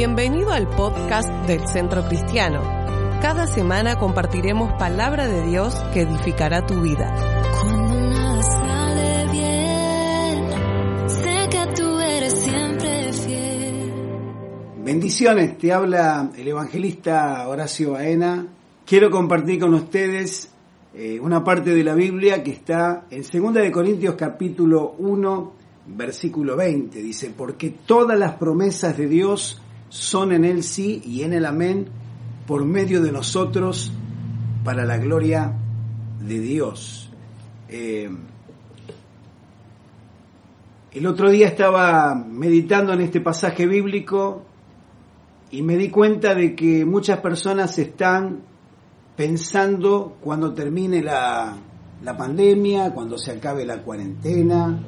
Bienvenido al podcast del Centro Cristiano. Cada semana compartiremos palabra de Dios que edificará tu vida. Cuando nada sale bien, sé que tú eres siempre fiel. Bendiciones, te habla el evangelista Horacio Baena. Quiero compartir con ustedes eh, una parte de la Biblia que está en 2 de Corintios capítulo 1, versículo 20. Dice, porque todas las promesas de Dios son en el sí y en el amén por medio de nosotros para la gloria de Dios. Eh, el otro día estaba meditando en este pasaje bíblico y me di cuenta de que muchas personas están pensando cuando termine la, la pandemia, cuando se acabe la cuarentena,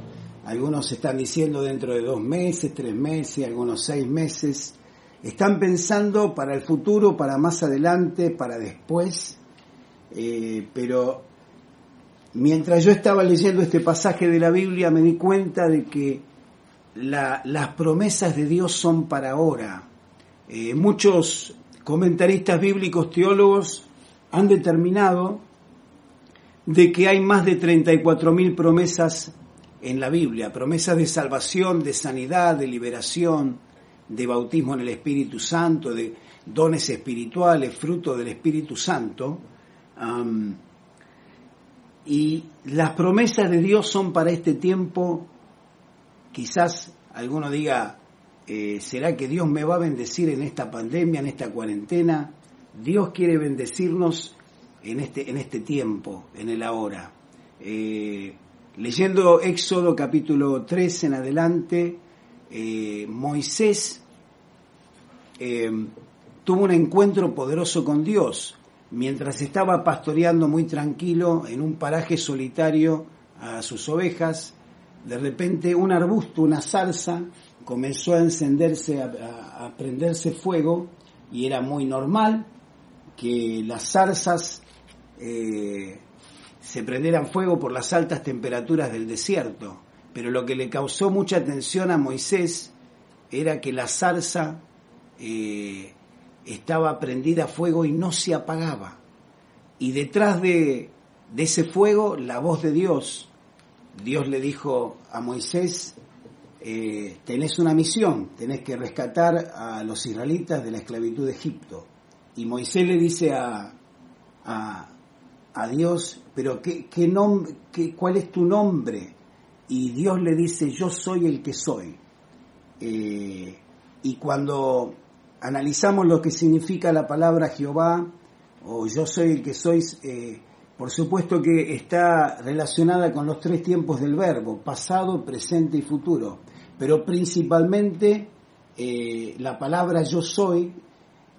algunos están diciendo dentro de dos meses, tres meses, algunos seis meses, están pensando para el futuro, para más adelante, para después, eh, pero mientras yo estaba leyendo este pasaje de la Biblia me di cuenta de que la- las promesas de Dios son para ahora. Eh, muchos comentaristas bíblicos, teólogos, han determinado de que hay más de 34.000 promesas en la Biblia, promesas de salvación, de sanidad, de liberación, de bautismo en el Espíritu Santo, de dones espirituales, fruto del Espíritu Santo. Y las promesas de Dios son para este tiempo, quizás alguno diga, eh, ¿será que Dios me va a bendecir en esta pandemia, en esta cuarentena? Dios quiere bendecirnos en este, en este tiempo, en el ahora. Eh, leyendo Éxodo capítulo 3 en adelante, eh, Moisés eh, tuvo un encuentro poderoso con Dios mientras estaba pastoreando muy tranquilo en un paraje solitario a sus ovejas. De repente un arbusto, una zarza, comenzó a encenderse, a, prenderse fuego y era muy normal que las zarzas eh, se prendieran fuego por las altas temperaturas del desierto. Pero lo que le causó mucha atención a Moisés era que la zarza eh, estaba prendida a fuego y no se apagaba. Y detrás de, ese fuego, la voz de Dios. Dios le dijo a Moisés, eh, tenés una misión, tenés que rescatar a los israelitas de la esclavitud de Egipto. Y Moisés le dice a, Dios, pero ¿qué, qué qué- ¿cuál es tu nombre? Y Dios le dice, yo soy el que soy. Eh, y cuando analizamos lo que significa la palabra Jehová, o yo soy el que soy, eh, por supuesto que está relacionada con los tres tiempos del verbo, pasado, presente y futuro. Pero principalmente eh, la palabra yo soy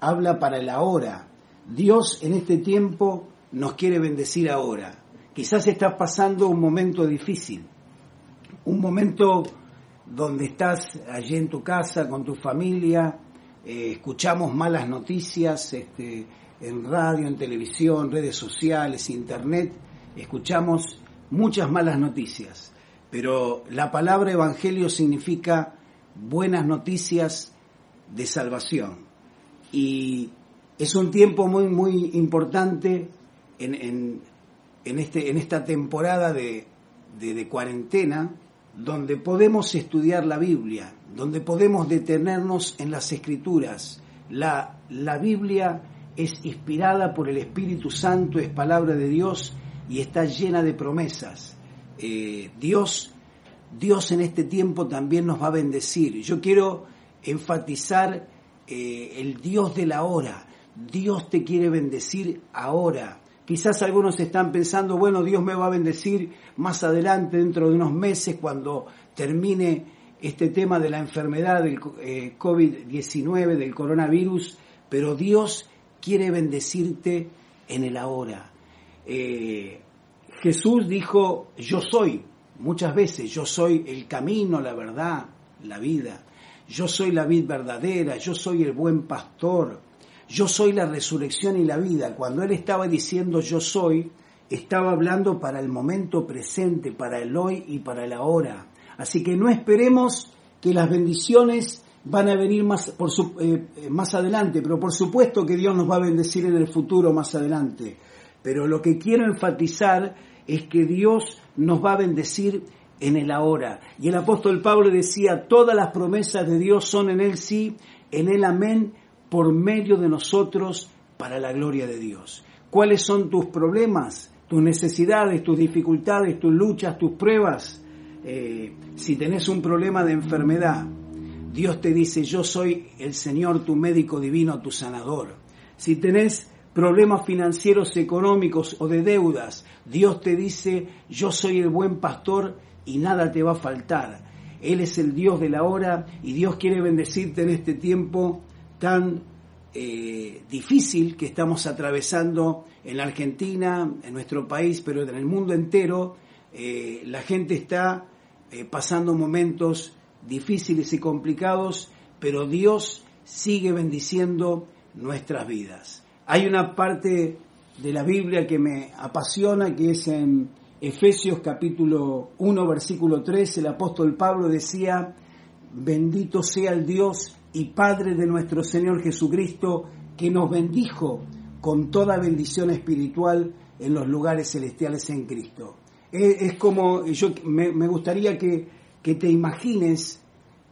habla para el ahora. Dios en este tiempo nos quiere bendecir ahora. Quizás estás pasando un momento difícil, un momento donde estás allí en tu casa con tu familia, eh, escuchamos malas noticias este, en radio, en televisión, redes sociales, internet, escuchamos muchas malas noticias, pero la palabra evangelio significa buenas noticias de salvación. Y es un tiempo muy muy importante en, en, en este, en esta temporada de, de, de cuarentena donde podemos estudiar la Biblia, donde podemos detenernos en las escrituras. La, la Biblia es inspirada por el Espíritu Santo, es palabra de Dios y está llena de promesas. Eh, Dios, Dios en este tiempo también nos va a bendecir. Yo quiero enfatizar eh, el Dios de la hora. Dios te quiere bendecir ahora. Quizás algunos están pensando, bueno, Dios me va a bendecir más adelante, dentro de unos meses, cuando termine este tema de la enfermedad del eh, COVID-19, del coronavirus, pero Dios quiere bendecirte en el ahora. Eh, Jesús dijo, yo soy, muchas veces, yo soy el camino, la verdad, la vida. Yo soy la vid verdadera, yo soy el buen pastor, yo soy la resurrección y la vida. Cuando él estaba diciendo yo soy, estaba hablando para el momento presente, para el hoy y para el ahora. Así que no esperemos que las bendiciones van a venir más, por eh, eh, más adelante, pero por supuesto que Dios nos va a bendecir en el futuro más adelante. Pero lo que quiero enfatizar es que Dios nos va a bendecir en el ahora. Y el apóstol Pablo decía, todas las promesas de Dios son en Él sí, en Él amén, por medio de nosotros, para la gloria de Dios. ¿Cuáles son tus problemas, tus necesidades, tus dificultades, tus luchas, tus pruebas? Eh, si tenés un problema de enfermedad, Dios te dice, yo soy el Señor, tu médico divino, tu sanador. Si tenés problemas financieros, económicos o de deudas, Dios te dice, yo soy el buen pastor y nada te va a faltar. Él es el Dios de la hora y Dios quiere bendecirte en este tiempo tan eh, difícil que estamos atravesando en la Argentina, en nuestro país, pero en el mundo entero. Eh, la gente está eh, pasando momentos difíciles y complicados, pero Dios sigue bendiciendo nuestras vidas. Hay una parte de la Biblia que me apasiona, que es en Efesios capítulo 1, versículo 3, el apóstol Pablo decía, bendito sea el Dios y Padre de nuestro Señor Jesucristo, que nos bendijo con toda bendición espiritual en los lugares celestiales en Cristo. Es, como, yo me, gustaría que, que, te imagines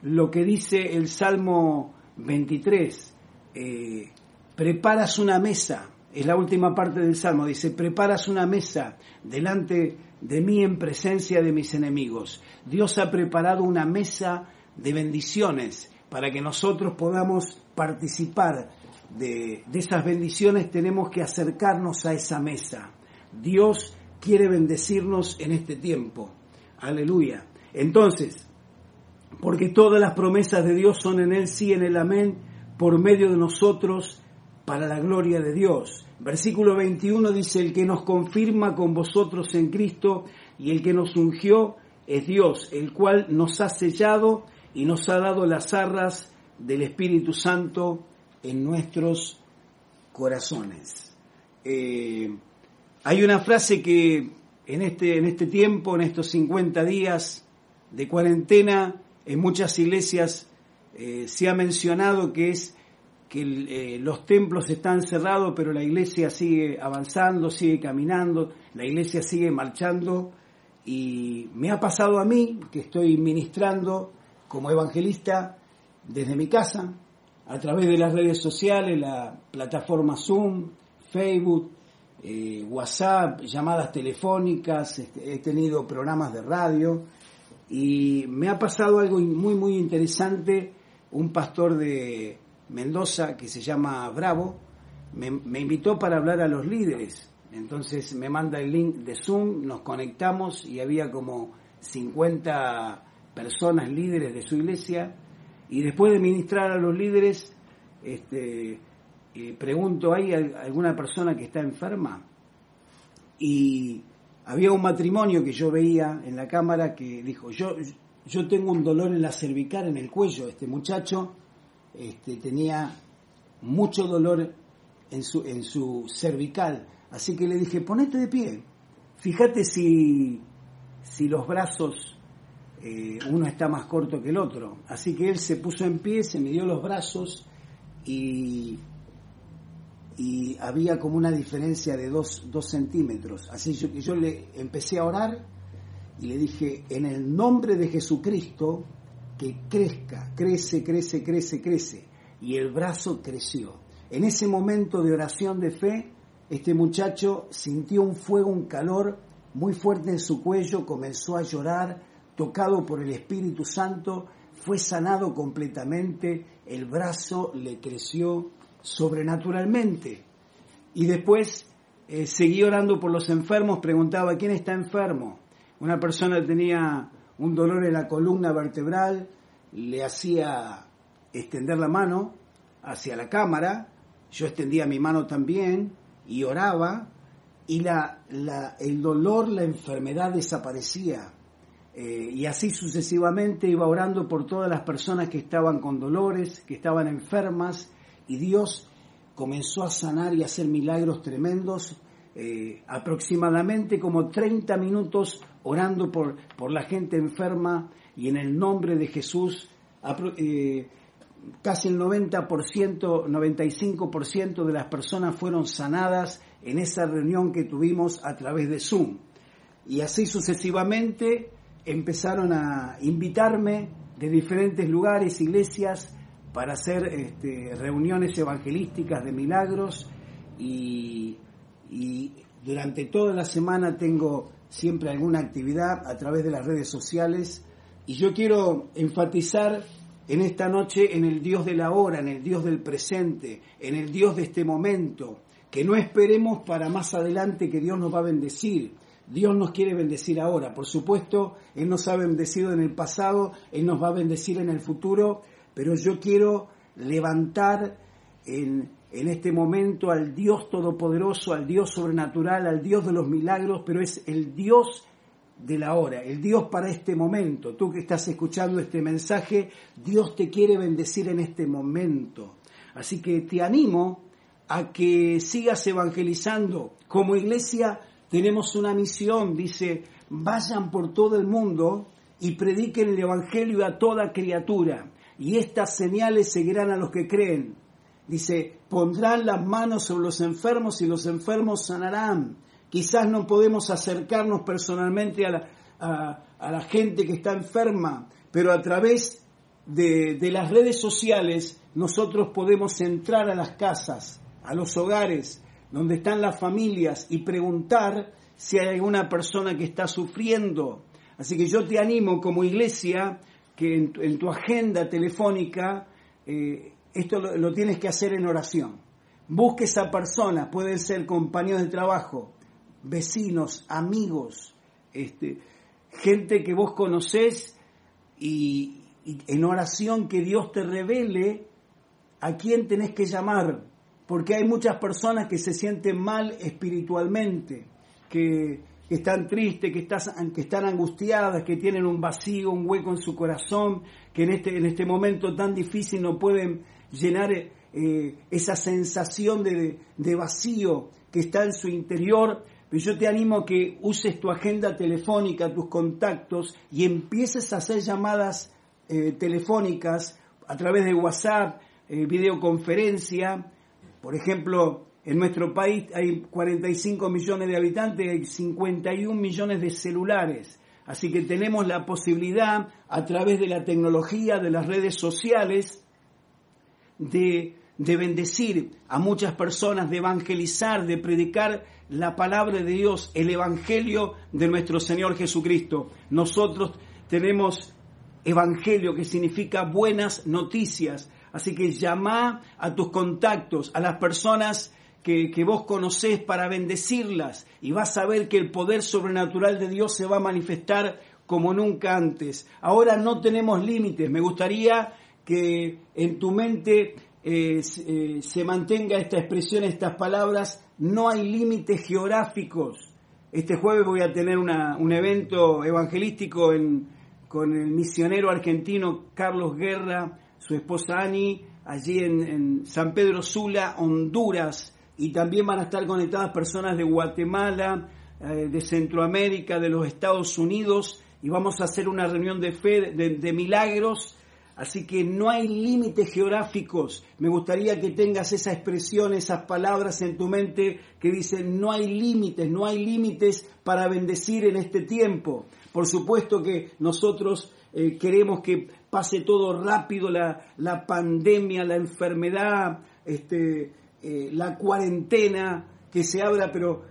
lo que dice el Salmo 23, eh, preparas una mesa es la última parte del Salmo, dice, preparas una mesa delante de mí en presencia de mis enemigos. Dios ha preparado una mesa de bendiciones para que nosotros podamos participar de, de esas bendiciones, tenemos que acercarnos a esa mesa. Dios quiere bendecirnos en este tiempo. Aleluya. Entonces, porque todas las promesas de Dios son en Él, sí, en el amén, por medio de nosotros, para la gloria de Dios. Versículo 21 dice, el que nos confirma con vosotros en Cristo y el que nos ungió es Dios, el cual nos ha sellado y nos ha dado las arras del Espíritu Santo en nuestros corazones. Eh, hay una frase que en este, en este tiempo, en estos 50 días de cuarentena, en muchas iglesias eh, se ha mencionado que es que eh, los templos están cerrados, pero la iglesia sigue avanzando, sigue caminando, la iglesia sigue marchando. Y me ha pasado a mí, que estoy ministrando como evangelista desde mi casa, a través de las redes sociales, la plataforma Zoom, Facebook, eh, WhatsApp, llamadas telefónicas, este, he tenido programas de radio y me ha pasado algo muy, muy interesante. Un pastor de, Mendoza, que se llama Bravo, me, invitó para hablar a los líderes. Entonces me manda el link de Zoom, nos conectamos y había como 50 personas líderes de su iglesia. Y después de ministrar a los líderes, este, eh, pregunto, ¿hay alguna persona que está enferma? Y había un matrimonio que yo veía en la cámara que dijo, yo, yo tengo un dolor en la cervical, en el cuello, este muchacho este, tenía mucho dolor en su, en su cervical. Así que le dije, ponete de pie. Fíjate si, si los brazos, eh, uno está más corto que el otro. Así que él se puso en pie, se me dio los brazos y, y había como una diferencia de dos, dos centímetros. Así que yo le empecé a orar y le dije, en el nombre de Jesucristo, que crezca, crece, crece, crece, crece. Y el brazo creció. En ese momento de oración de fe, este muchacho sintió un fuego, un calor muy fuerte en su cuello, comenzó a llorar, tocado por el Espíritu Santo, fue sanado completamente, el brazo le creció sobrenaturalmente. Y después eh, seguí orando por los enfermos, preguntaba, ¿quién está enfermo? Una persona tenía un dolor en la columna vertebral, le hacía extender la mano hacia la cámara, yo extendía mi mano también y oraba y la, el dolor, la enfermedad desaparecía. Eh, y así sucesivamente iba orando por todas las personas que estaban con dolores, que estaban enfermas, y Dios comenzó a sanar y a hacer milagros tremendos, eh, aproximadamente como 30 minutos orando por, por la gente enferma y en el nombre de Jesús, eh, casi el 90%, 95% de las personas fueron sanadas en esa reunión que tuvimos a través de Zoom. Y así sucesivamente empezaron a invitarme de diferentes lugares, iglesias, para hacer este, reuniones evangelísticas de milagros y, y durante toda la semana tengo siempre alguna actividad a través de las redes sociales y yo quiero enfatizar en esta noche en el Dios de la hora, en el Dios del presente, en el Dios de este momento, que no esperemos para más adelante que Dios nos va a bendecir. Dios nos quiere bendecir ahora. Por supuesto, Él nos ha bendecido en el pasado, Él nos va a bendecir en el futuro, pero yo quiero levantar en, en este momento al Dios todopoderoso, al Dios sobrenatural, al Dios de los milagros, pero es el Dios de la hora, el Dios para este momento. Tú que estás escuchando este mensaje, Dios te quiere bendecir en este momento. Así que te animo a que sigas evangelizando. Como iglesia tenemos una misión, dice, vayan por todo el mundo y prediquen el Evangelio a toda criatura. Y estas señales seguirán a los que creen. Dice, pondrán las manos sobre los enfermos y los enfermos sanarán Quizás no podemos acercarnos personalmente a la, a, la gente que está enferma, pero a través de, de las redes sociales nosotros podemos entrar a las casas, a los hogares, donde están las familias y preguntar si hay alguna persona que está sufriendo. Así que yo te animo como iglesia que en, tu agenda telefónica eh, esto lo, tienes que hacer en oración. Busque esa persona, pueden ser compañeros de trabajo, vecinos, amigos, este, gente que vos conocés y, en oración que Dios te revele a quién tenés que llamar, porque hay muchas personas que se sienten mal espiritualmente, que, están tristes, que, están, angustiadas, que tienen un vacío, un hueco en su corazón, que en este, en este momento tan difícil no pueden llenar eh, esa sensación de, de vacío que está en su interior pero yo te animo a que uses tu agenda telefónica, tus contactos y empieces a hacer llamadas eh, telefónicas a través de WhatsApp, eh, videoconferencia. Por ejemplo, en nuestro país hay 45 millones de habitantes y 51 millones de celulares. Así que tenemos la posibilidad, a través de la tecnología, de las redes sociales, de de bendecir a muchas personas, de evangelizar, de predicar la palabra de Dios, el Evangelio de nuestro Señor Jesucristo. Nosotros tenemos Evangelio que significa buenas noticias. Así que llama a tus contactos, a las personas que, vos conocés para bendecirlas y vas a ver que el poder sobrenatural de Dios se va a manifestar como nunca antes. Ahora no tenemos límites. Me gustaría que en tu mente eh, eh, se mantenga esta expresión, estas palabras, no hay límites geográficos. Este jueves voy a tener un evento evangelístico con el misionero argentino Carlos Guerra, su esposa Ani, allí en, San Pedro Sula, Honduras, y también van a estar conectadas personas de Guatemala, eh, de Centroamérica, de los Estados Unidos, y vamos a hacer una reunión de fe, de milagros, Así que no hay límites geográficos. Me gustaría que tengas esa expresión, esas palabras en tu mente que dicen no hay límites, no hay límites para bendecir en este tiempo. Por supuesto que nosotros eh, queremos que pase todo rápido, la, la pandemia, la enfermedad, este, eh, la cuarentena, que se abra, pero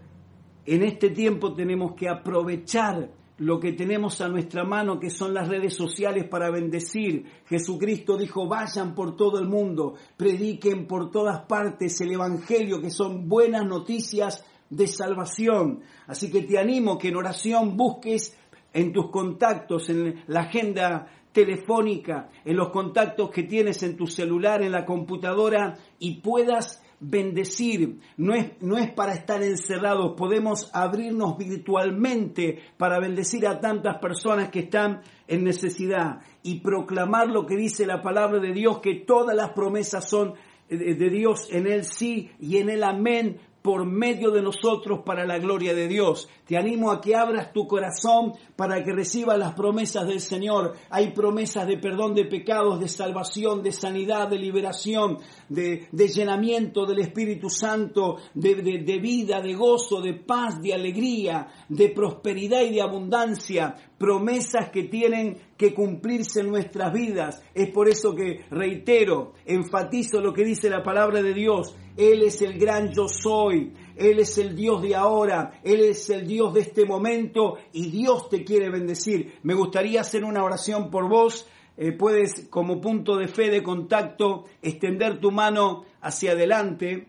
en este tiempo tenemos que aprovechar lo que tenemos a nuestra mano, que son las redes sociales para bendecir. Jesucristo dijo, vayan por todo el mundo, prediquen por todas partes el Evangelio, que son buenas noticias de salvación. Así que te animo que en oración busques en tus contactos, en la agenda telefónica, en los contactos que tienes en tu celular, en la computadora, y puedas bendecir, no es, no es para estar encerrados, podemos abrirnos virtualmente para bendecir a tantas personas que están en necesidad y proclamar lo que dice la palabra de Dios, que todas las promesas son de Dios en el sí y en el amén por medio de nosotros para la gloria de Dios. Te animo a que abras tu corazón para que recibas las promesas del Señor. Hay promesas de perdón de pecados, de salvación, de sanidad, de liberación, de, llenamiento del Espíritu Santo, de, de vida, de gozo, de paz, de alegría, de prosperidad y de abundancia. Promesas que tienen que cumplirse en nuestras vidas. Es por eso que reitero, enfatizo lo que dice la palabra de Dios. Él es el gran yo soy. Él es el Dios de ahora, Él es el Dios de este momento y Dios te quiere bendecir. Me gustaría hacer una oración por vos. Eh, puedes como punto de fe, de contacto, extender tu mano hacia adelante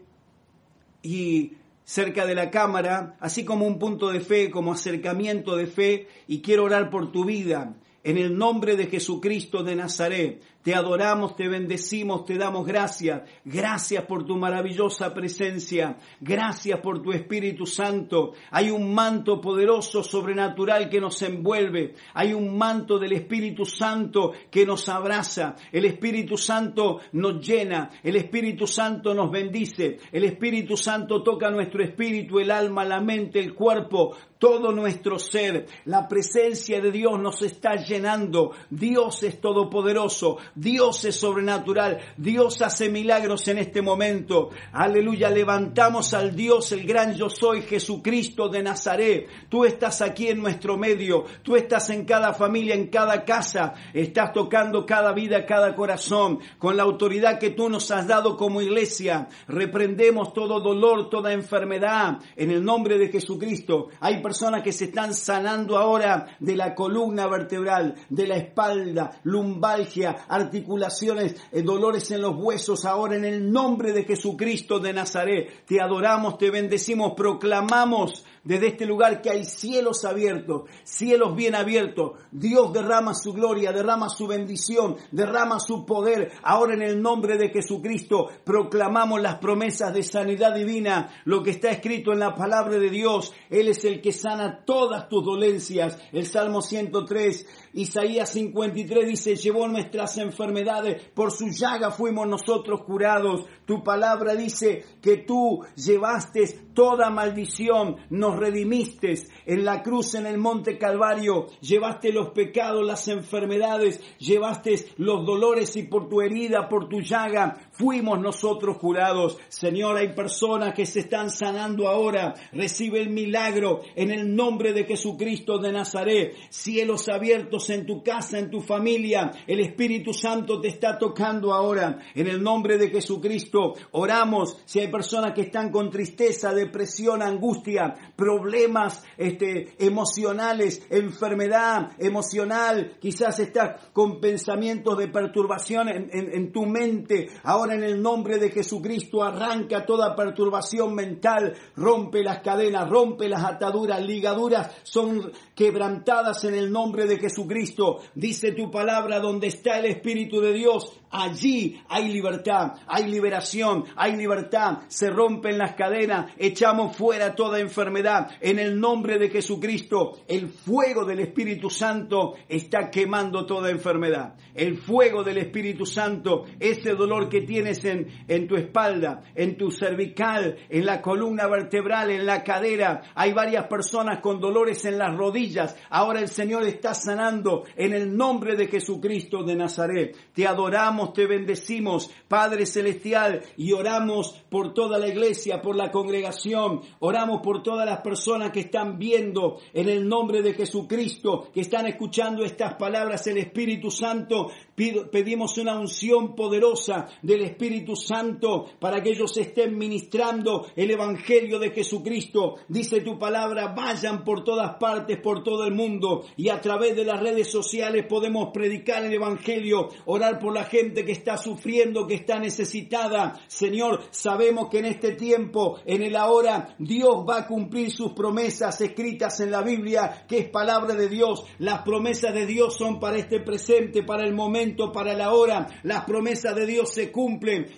y cerca de la cámara, así como un punto de fe, como acercamiento de fe, y quiero orar por tu vida. En el nombre de Jesucristo de Nazaret, te adoramos, te bendecimos, te damos gracias. Gracias por tu maravillosa presencia. Gracias por tu Espíritu Santo. Hay un manto poderoso, sobrenatural que nos envuelve. Hay un manto del Espíritu Santo que nos abraza. El Espíritu Santo nos llena. El Espíritu Santo nos bendice. El Espíritu Santo toca nuestro espíritu, el alma, la mente, el cuerpo, todo nuestro ser. La presencia de Dios nos está llenando. Dios es todopoderoso. Dios es sobrenatural, Dios hace milagros en este momento. Aleluya, levantamos al Dios, el gran yo soy, Jesucristo de Nazaret. Tú estás aquí en nuestro medio, tú estás en cada familia, en cada casa, estás tocando cada vida, cada corazón, con la autoridad que tú nos has dado como iglesia. Reprendemos todo dolor, toda enfermedad, en el nombre de Jesucristo. Hay personas que se están sanando ahora de la columna vertebral, de la espalda, lumbalgia, articulaciones, eh, dolores en los huesos, ahora en el nombre de Jesucristo de Nazaret. Te adoramos, te bendecimos, proclamamos desde este lugar que hay cielos abiertos, cielos bien abiertos. Dios derrama su gloria, derrama su bendición, derrama su poder. Ahora en el nombre de Jesucristo proclamamos las promesas de sanidad divina, lo que está escrito en la palabra de Dios. Él es el que sana todas tus dolencias. El Salmo 103, Isaías 53 dice, llevó nuestras enfermedades, por su llaga fuimos nosotros curados. Tu palabra dice que tú llevaste toda maldición, redimiste en la cruz en el monte Calvario, llevaste los pecados, las enfermedades, llevaste los dolores y por tu herida, por tu llaga, fuimos nosotros curados. Señor, hay personas que se están sanando ahora. Recibe el milagro en el nombre de Jesucristo de Nazaret. Cielos abiertos en tu casa, en tu familia. El Espíritu Santo te está tocando ahora. En el nombre de Jesucristo oramos. Si hay personas que están con tristeza, depresión, angustia, problemas este, emocionales, enfermedad emocional, quizás estás con pensamientos de perturbación en, en tu mente. Ahora en el nombre de Jesucristo arranca toda perturbación mental, rompe las cadenas, rompe las ataduras, ligaduras son quebrantadas en el nombre de Jesucristo. Dice tu palabra, donde está el Espíritu de Dios, allí hay libertad, hay liberación, hay libertad, se rompen las cadenas, echamos fuera toda enfermedad. En el nombre de Jesucristo, el fuego del Espíritu Santo está quemando toda enfermedad. El fuego del Espíritu Santo, ese dolor que tienes en, en tu espalda, en tu cervical, en la columna vertebral, en la cadera. Hay varias personas con dolores en las rodillas. Ahora el Señor está sanando en el nombre de Jesucristo de Nazaret. Te adoramos, te bendecimos, Padre Celestial, y oramos por toda la iglesia, por la congregación. Oramos por todas las personas que están viendo en el nombre de Jesucristo, que están escuchando estas palabras, el Espíritu Santo. pedimos una unción poderosa del Espíritu Santo para que ellos estén ministrando el Evangelio de Jesucristo. Dice tu palabra, vayan por todas partes, por todo el mundo y a través de las redes sociales podemos predicar el Evangelio, orar por la gente que está sufriendo, que está necesitada. Señor, sabemos que en este tiempo, en el ahora, Dios va a cumplir sus promesas escritas en la Biblia, que es palabra de Dios. Las promesas de Dios son para este presente, para el momento, para la hora. Las promesas de Dios se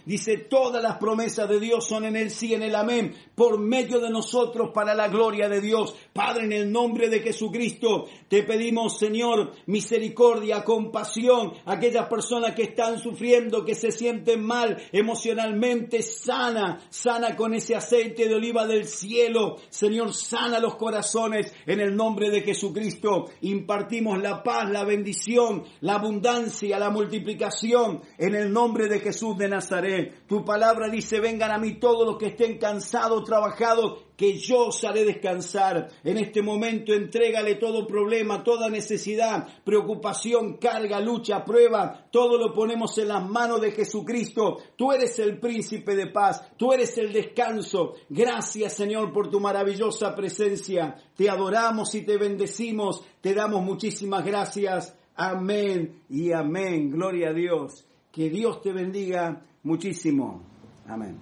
Dice, todas las promesas de Dios son en el sí, en el amén, por medio de nosotros para la gloria de Dios. Padre, en el nombre de Jesucristo, te pedimos, Señor, misericordia, compasión, aquellas personas que están sufriendo, que se sienten mal emocionalmente, sana, sana con ese aceite de oliva del cielo. Señor, sana los corazones en el nombre de Jesucristo. Impartimos la paz, la bendición, la abundancia, la multiplicación en el nombre de Jesús Nazaret. Tu palabra dice, vengan a mí todos los que estén cansados, trabajados que yo os haré descansar. En este momento entrégale todo problema, toda necesidad, preocupación, carga, lucha, prueba. Todo lo ponemos en las manos de Jesucristo. Tú eres el príncipe de paz. Tú eres el descanso. Gracias Señor por tu maravillosa presencia. Te adoramos y te bendecimos. Te damos muchísimas gracias. Amén y amén. Gloria a Dios. Que Dios te bendiga muchísimo. Amén.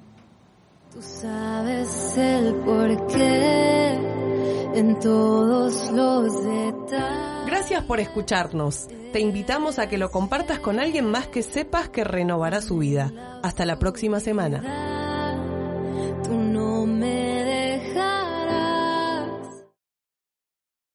Tú sabes el porqué en todos los detalles. Gracias por escucharnos. Te invitamos a que lo compartas con alguien más que sepas que renovará su vida. Hasta la próxima semana. Tú no me